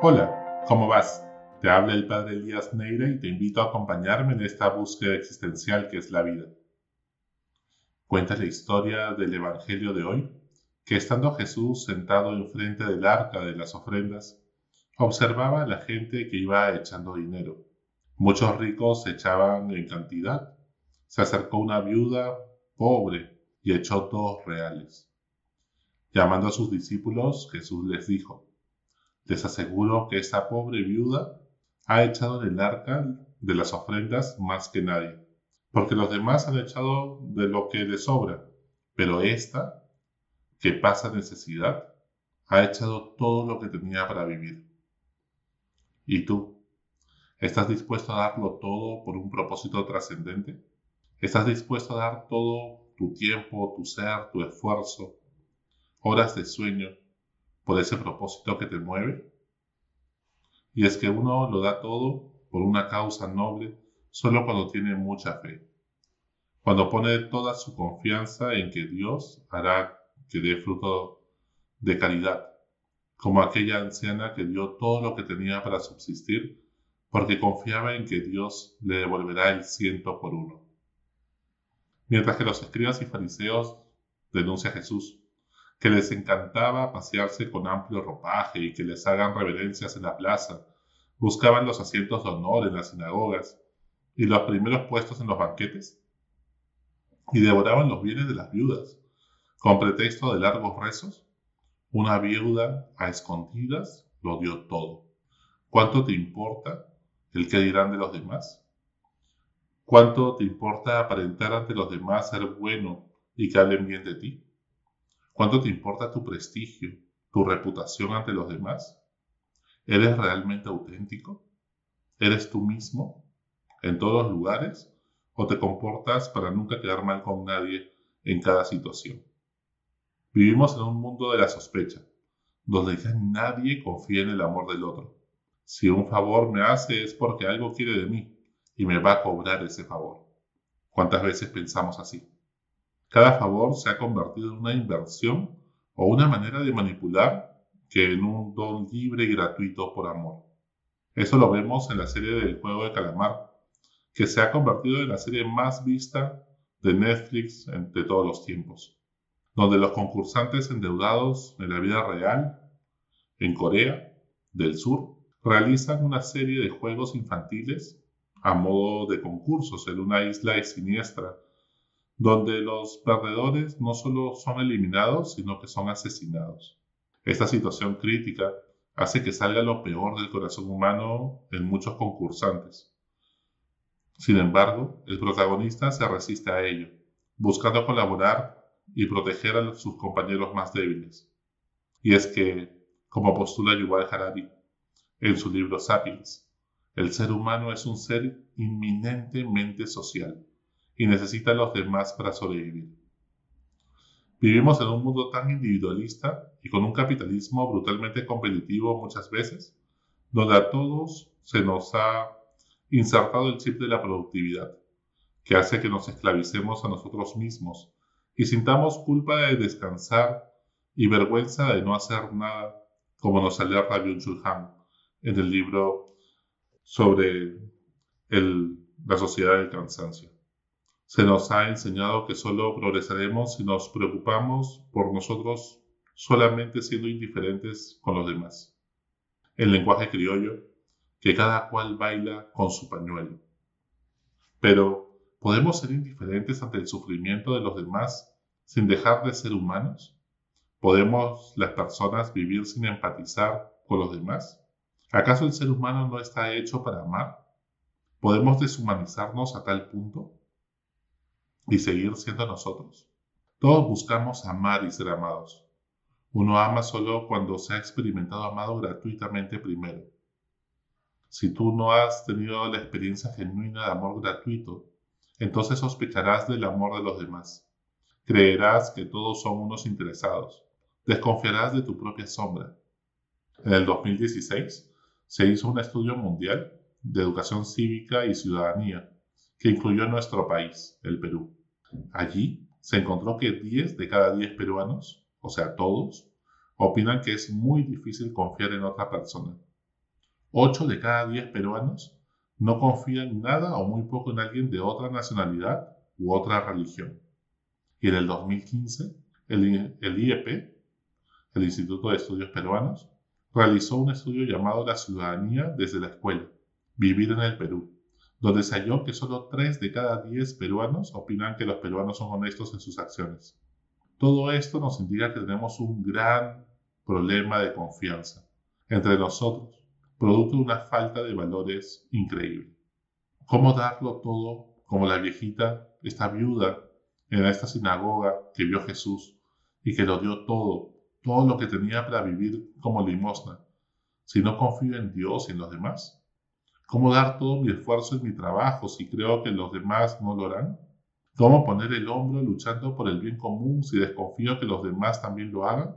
Hola, ¿cómo vas? Te habla el padre Elías Neira y te invito a acompañarme en esta búsqueda existencial que es la vida. Cuenta la historia del Evangelio de hoy, que estando Jesús sentado enfrente del arca de las ofrendas, observaba a la gente que iba echando dinero. Muchos ricos echaban en cantidad. Se acercó una viuda pobre y echó dos reales. Llamando a sus discípulos, Jesús les dijo, les aseguro que esta pobre viuda ha echado en el arca de las ofrendas más que nadie, porque los demás han echado de lo que les sobra, pero esta, que pasa necesidad, ha echado todo lo que tenía para vivir. ¿Y tú? ¿Estás dispuesto a darlo todo por un propósito trascendente? ¿Estás dispuesto a dar todo tu tiempo, tu ser, tu esfuerzo, horas de sueño por ese propósito que te mueve? Y es que uno lo da todo por una causa noble solo cuando tiene mucha fe, cuando pone toda su confianza en que Dios hará que dé fruto de caridad, como aquella anciana que dio todo lo que tenía para subsistir porque confiaba en que Dios le devolverá el ciento por uno. Mientras que los escribas y fariseos denuncia a Jesús, que les encantaba pasearse con amplio ropaje y que les hagan reverencias en la plaza, buscaban los asientos de honor en las sinagogas y los primeros puestos en los banquetes, y devoraban los bienes de las viudas, con pretexto de largos rezos. Una viuda a escondidas lo dio todo. ¿Cuánto te importa el que dirán de los demás? ¿Cuánto te importa aparentar ante los demás ser bueno y que hablen bien de ti? ¿Cuánto te importa tu prestigio, tu reputación ante los demás? ¿Eres realmente auténtico? ¿Eres tú mismo en todos los lugares? ¿O te comportas para nunca quedar mal con nadie en cada situación? Vivimos en un mundo de la sospecha, donde ya nadie confía en el amor del otro. Si un favor me hace es porque algo quiere de mí y me va a cobrar ese favor. ¿Cuántas veces pensamos así? Cada favor se ha convertido en una inversión o una manera de manipular que en un don libre y gratuito por amor. Eso lo vemos en la serie del juego de calamar, que se ha convertido en la serie más vista de Netflix de todos los tiempos, donde los concursantes endeudados en la vida real, en Corea del Sur, realizan una serie de juegos infantiles a modo de concursos en una isla siniestra donde los perdedores no solo son eliminados, sino que son asesinados. Esta situación crítica hace que salga lo peor del corazón humano en muchos concursantes. Sin embargo, el protagonista se resiste a ello, buscando colaborar y proteger a sus compañeros más débiles. Y es que, como postula Yuval Harari en su libro Sapiens, el ser humano es un ser inminentemente social y necesita a los demás para sobrevivir. Vivimos en un mundo tan individualista y con un capitalismo brutalmente competitivo muchas veces, donde a todos se nos ha insertado el chip de la productividad, que hace que nos esclavicemos a nosotros mismos y sintamos culpa de descansar y vergüenza de no hacer nada, como nos alerta Byung-Chul Han en el libro sobre la sociedad del cansancio. Se nos ha enseñado que solo progresaremos si nos preocupamos por nosotros solamente siendo indiferentes con los demás. El lenguaje criollo, que cada cual baila con su pañuelo. Pero, ¿podemos ser indiferentes ante el sufrimiento de los demás sin dejar de ser humanos? ¿Podemos las personas vivir sin empatizar con los demás? ¿Acaso el ser humano no está hecho para amar? ¿Podemos deshumanizarnos a tal punto? Y seguir siendo nosotros. Todos buscamos amar y ser amados. Uno ama solo cuando se ha experimentado amado gratuitamente primero. Si tú no has tenido la experiencia genuina de amor gratuito, entonces sospecharás del amor de los demás. Creerás que todos son unos interesados. Desconfiarás de tu propia sombra. En el 2016 se hizo un estudio mundial de educación cívica y ciudadanía que incluyó nuestro país, el Perú. Allí se encontró que 10 de cada 10 peruanos, o sea todos, opinan que es muy difícil confiar en otra persona, 8 de cada 10 peruanos no confían nada o muy poco en alguien de otra nacionalidad u otra religión. Y en el 2015, el, el IEP, el Instituto de Estudios Peruanos, realizó un estudio llamado La ciudadanía desde la escuela, Vivir en el Perú, donde se halló que solo 3 de cada 10 peruanos opinan que los peruanos son honestos en sus acciones. Todo esto nos indica que tenemos un gran problema de confianza entre nosotros, producto de una falta de valores increíble. ¿Cómo darlo todo como la viejita, esta viuda en esta sinagoga que vio Jesús y que lo dio todo, todo lo que tenía para vivir como limosna, si no confío en Dios y en los demás? ¿Cómo dar todo mi esfuerzo en mi trabajo si creo que los demás no lo harán? ¿Cómo poner el hombro luchando por el bien común si desconfío que los demás también lo hagan?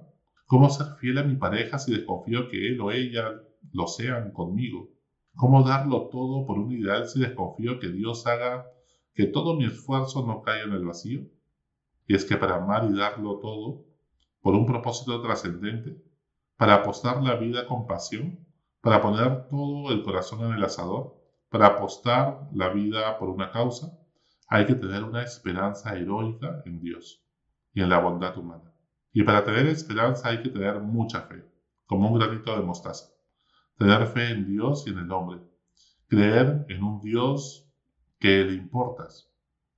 ¿Cómo ser fiel a mi pareja si desconfío que él o ella lo sean conmigo? ¿Cómo darlo todo por un ideal si desconfío que Dios haga que todo mi esfuerzo no caiga en el vacío? Y es que para amar y darlo todo, por un propósito trascendente, para apostar la vida con pasión, para poner todo el corazón en el asador, para apostar la vida por una causa, hay que tener una esperanza heroica en Dios y en la bondad humana. Y para tener esperanza hay que tener mucha fe, como un granito de mostaza. Tener fe en Dios y en el hombre. Creer en un Dios que le importas,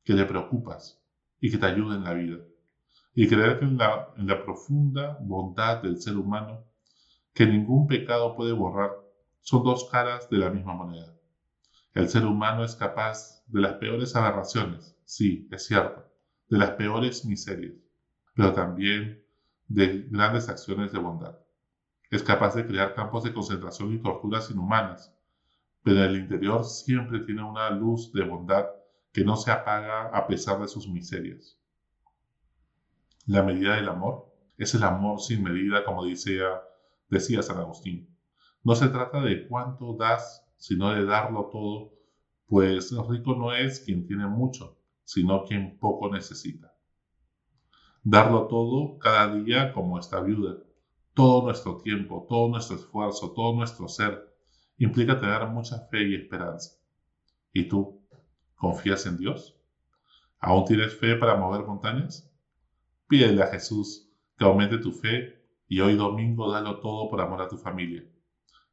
que le preocupas y que te ayuda en la vida. Y creer en la profunda bondad del ser humano que ningún pecado puede borrar son dos caras de la misma moneda. El ser humano es capaz de las peores aberraciones, sí, es cierto, de las peores miserias, pero también de grandes acciones de bondad. Es capaz de crear campos de concentración y torturas inhumanas, pero en el interior siempre tiene una luz de bondad que no se apaga a pesar de sus miserias. La medida del amor es el amor sin medida, como decía, decía San Agustín. No se trata de cuánto das, sino de darlo todo, pues rico no es quien tiene mucho, sino quien poco necesita. Darlo todo cada día como esta viuda, todo nuestro tiempo, todo nuestro esfuerzo, todo nuestro ser, implica tener mucha fe y esperanza. ¿Y tú? ¿Confías en Dios? ¿Aún tienes fe para mover montañas? Pídele a Jesús que aumente tu fe y hoy domingo dalo todo por amor a tu familia.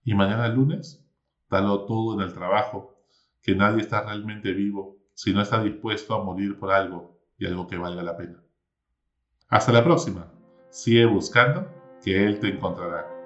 Y mañana lunes, dalo todo en el trabajo, que nadie está realmente vivo si no está dispuesto a morir por algo y algo que valga la pena. Hasta la próxima. Sigue buscando que Él te encontrará.